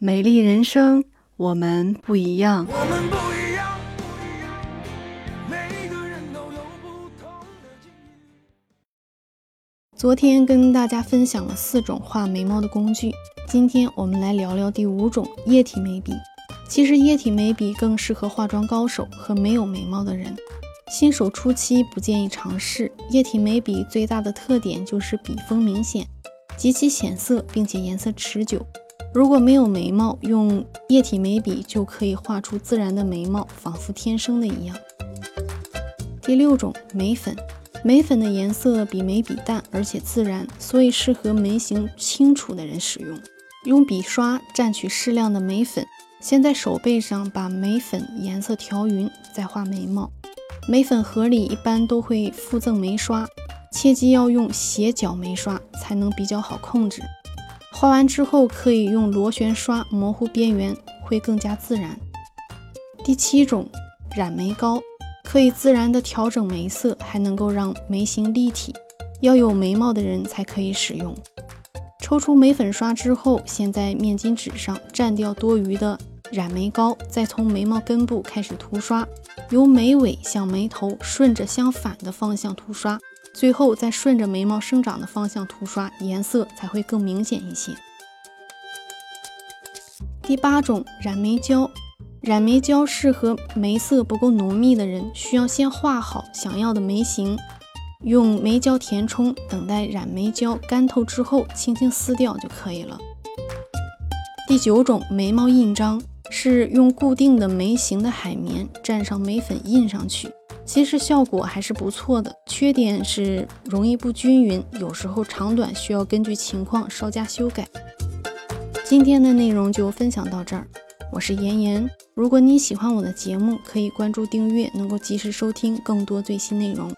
美丽人生，我们不一样。我们不一样，不一样，每个人都有不同的境遇。昨天跟大家分享了四种画眉毛的工具，今天我们来聊聊第五种液体眉笔。其实液体眉笔更适合化妆高手和没有眉毛的人，新手初期不建议尝试。液体眉笔最大的特点就是笔锋明显，极其显色，并且颜色持久。如果没有眉毛，用液体眉笔就可以画出自然的眉毛，仿佛天生的一样。第六种眉粉，眉粉的颜色比眉笔淡，而且自然，所以适合眉形清楚的人使用。用笔刷蘸取适量的眉粉，先在手背上把眉粉颜色调匀，再画眉毛。眉粉盒里一般都会附赠眉刷，切记要用斜角眉刷才能比较好控制。画完之后可以用螺旋刷模糊边缘，会更加自然。第七种染眉膏，可以自然的调整眉色，还能够让眉形立体。要有眉毛的人才可以使用。抽出眉粉刷之后，先在面巾纸上蘸掉多余的染眉膏，再从眉毛根部开始涂刷，由眉尾向眉头顺着相反的方向涂刷，最后再顺着眉毛生长的方向涂刷，颜色才会更明显一些。第八种染眉胶，染眉胶适合眉色不够浓密的人，需要先画好想要的眉形。用眉胶填充，等待染眉胶干透之后，轻轻撕掉就可以了。第九种眉毛印章是用固定的眉形的海绵蘸上眉粉印上去，其实效果还是不错的，缺点是容易不均匀，有时候长短需要根据情况稍加修改。今天的内容就分享到这儿，我是妍妍。如果你喜欢我的节目，可以关注订阅，能够及时收听更多最新内容。